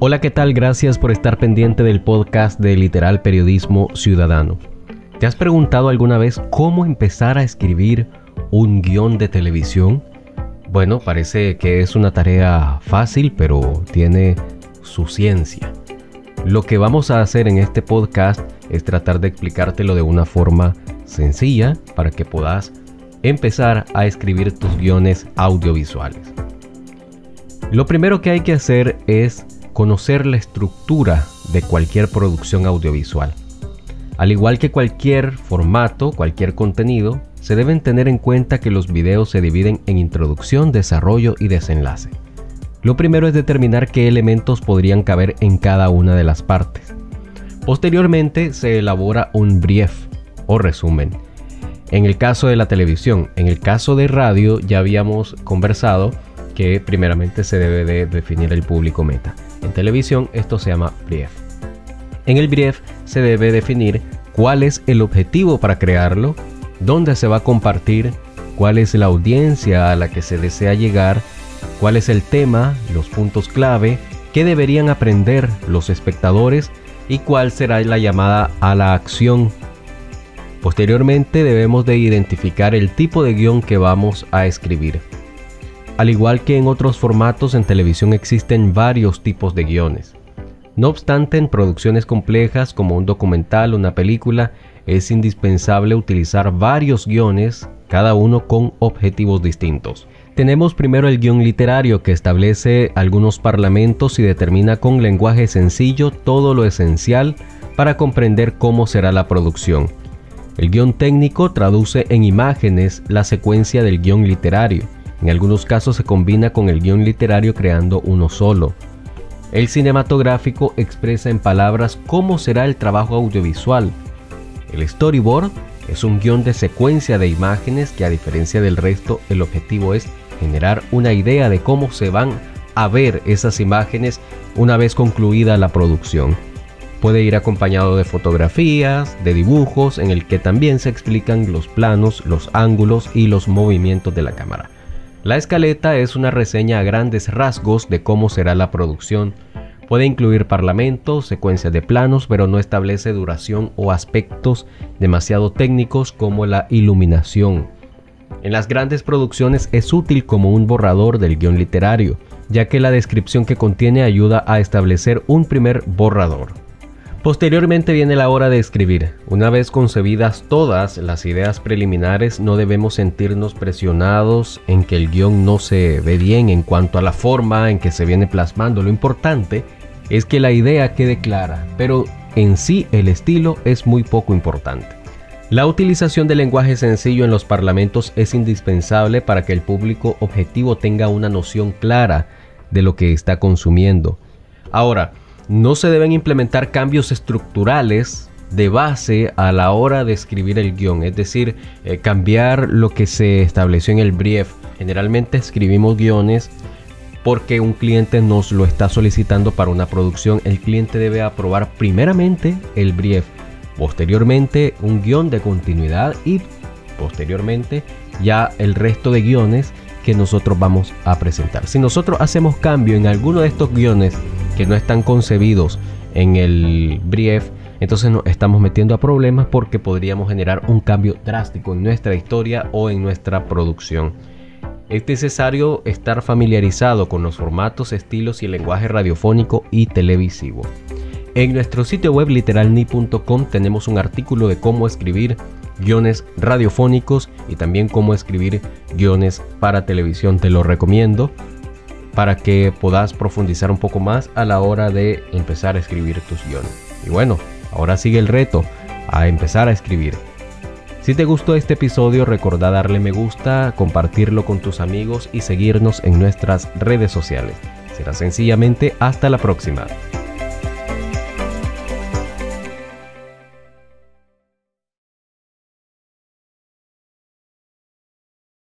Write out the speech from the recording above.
Hola, ¿qué tal? Gracias por estar pendiente del podcast de Literal Periodismo Ciudadano. ¿Te has preguntado alguna vez cómo empezar a escribir un guion de televisión? Bueno, parece que es una tarea fácil, pero tiene su ciencia. Lo que vamos a hacer en este podcast es tratar de explicártelo de una forma sencilla para que puedas empezar a escribir tus guiones audiovisuales. Lo primero que hay que hacer es conocer la estructura de cualquier producción audiovisual. Al igual que cualquier formato, cualquier contenido, se deben tener en cuenta que los videos se dividen en introducción, desarrollo y desenlace. Lo primero es determinar qué elementos podrían caber en cada una de las partes. Posteriormente se elabora un brief o resumen. En el caso de la televisión, en el caso de radio ya habíamos conversado que primeramente se debe de definir el público meta. En televisión esto se llama brief. En el brief se debe definir cuál es el objetivo para crearlo, dónde se va a compartir, cuál es la audiencia a la que se desea llegar, cuál es el tema, los puntos clave, qué deberían aprender los espectadores y cuál será la llamada a la acción. Posteriormente debemos de identificar el tipo de guion que vamos a escribir. Al igual que en otros formatos en televisión existen varios tipos de guiones. No obstante, en producciones complejas como un documental o una película, es indispensable utilizar varios guiones, cada uno con objetivos distintos. Tenemos primero el guion literario que establece algunos parlamentos y determina con lenguaje sencillo todo lo esencial para comprender cómo será la producción. El guion técnico traduce en imágenes la secuencia del guion literario. En algunos casos se combina con el guion literario creando uno solo. El cinematográfico expresa en palabras cómo será el trabajo audiovisual. El storyboard es un guion de secuencia de imágenes que a diferencia del resto el objetivo es generar una idea de cómo se van a ver esas imágenes una vez concluida la producción. Puede ir acompañado de fotografías, de dibujos en el que también se explican los planos, los ángulos y los movimientos de la cámara. La escaleta es una reseña a grandes rasgos de cómo será la producción. Puede incluir parlamentos, secuencias de planos, pero no establece duración o aspectos demasiado técnicos como la iluminación. En las grandes producciones es útil como un borrador del guion literario, ya que la descripción que contiene ayuda a establecer un primer borrador. Posteriormente viene la hora de escribir. Una vez concebidas todas las ideas preliminares, no debemos sentirnos presionados en que el guion no se ve bien en cuanto a la forma en que se viene plasmando. Lo importante es que la idea quede clara, pero en sí el estilo es muy poco importante. La utilización del lenguaje sencillo en los parlamentos es indispensable para que el público objetivo tenga una noción clara de lo que está consumiendo. Ahora, no se deben implementar cambios estructurales de base a la hora de escribir el guion, es decir, eh, cambiar lo que se estableció en el brief. Generalmente escribimos guiones porque un cliente nos lo está solicitando para una producción. El cliente debe aprobar primeramente el brief, posteriormente un guion de continuidad y posteriormente ya el resto de guiones que nosotros vamos a presentar. Si nosotros hacemos cambio en alguno de estos guiones que no están concebidos en el brief, entonces nos estamos metiendo a problemas porque podríamos generar un cambio drástico en nuestra historia o en nuestra producción. Es necesario estar familiarizado con los formatos, estilos y el lenguaje radiofónico y televisivo. En nuestro sitio web literalni.com tenemos un artículo de cómo escribir guiones radiofónicos y también cómo escribir guiones para televisión. Te lo recomiendo para que puedas profundizar un poco más a la hora de empezar a escribir tus guiones. Y bueno, ahora sigue el reto a empezar a escribir. Si te gustó este episodio, recuerda darle me gusta, compartirlo con tus amigos y seguirnos en nuestras redes sociales. Será sencillamente hasta la próxima.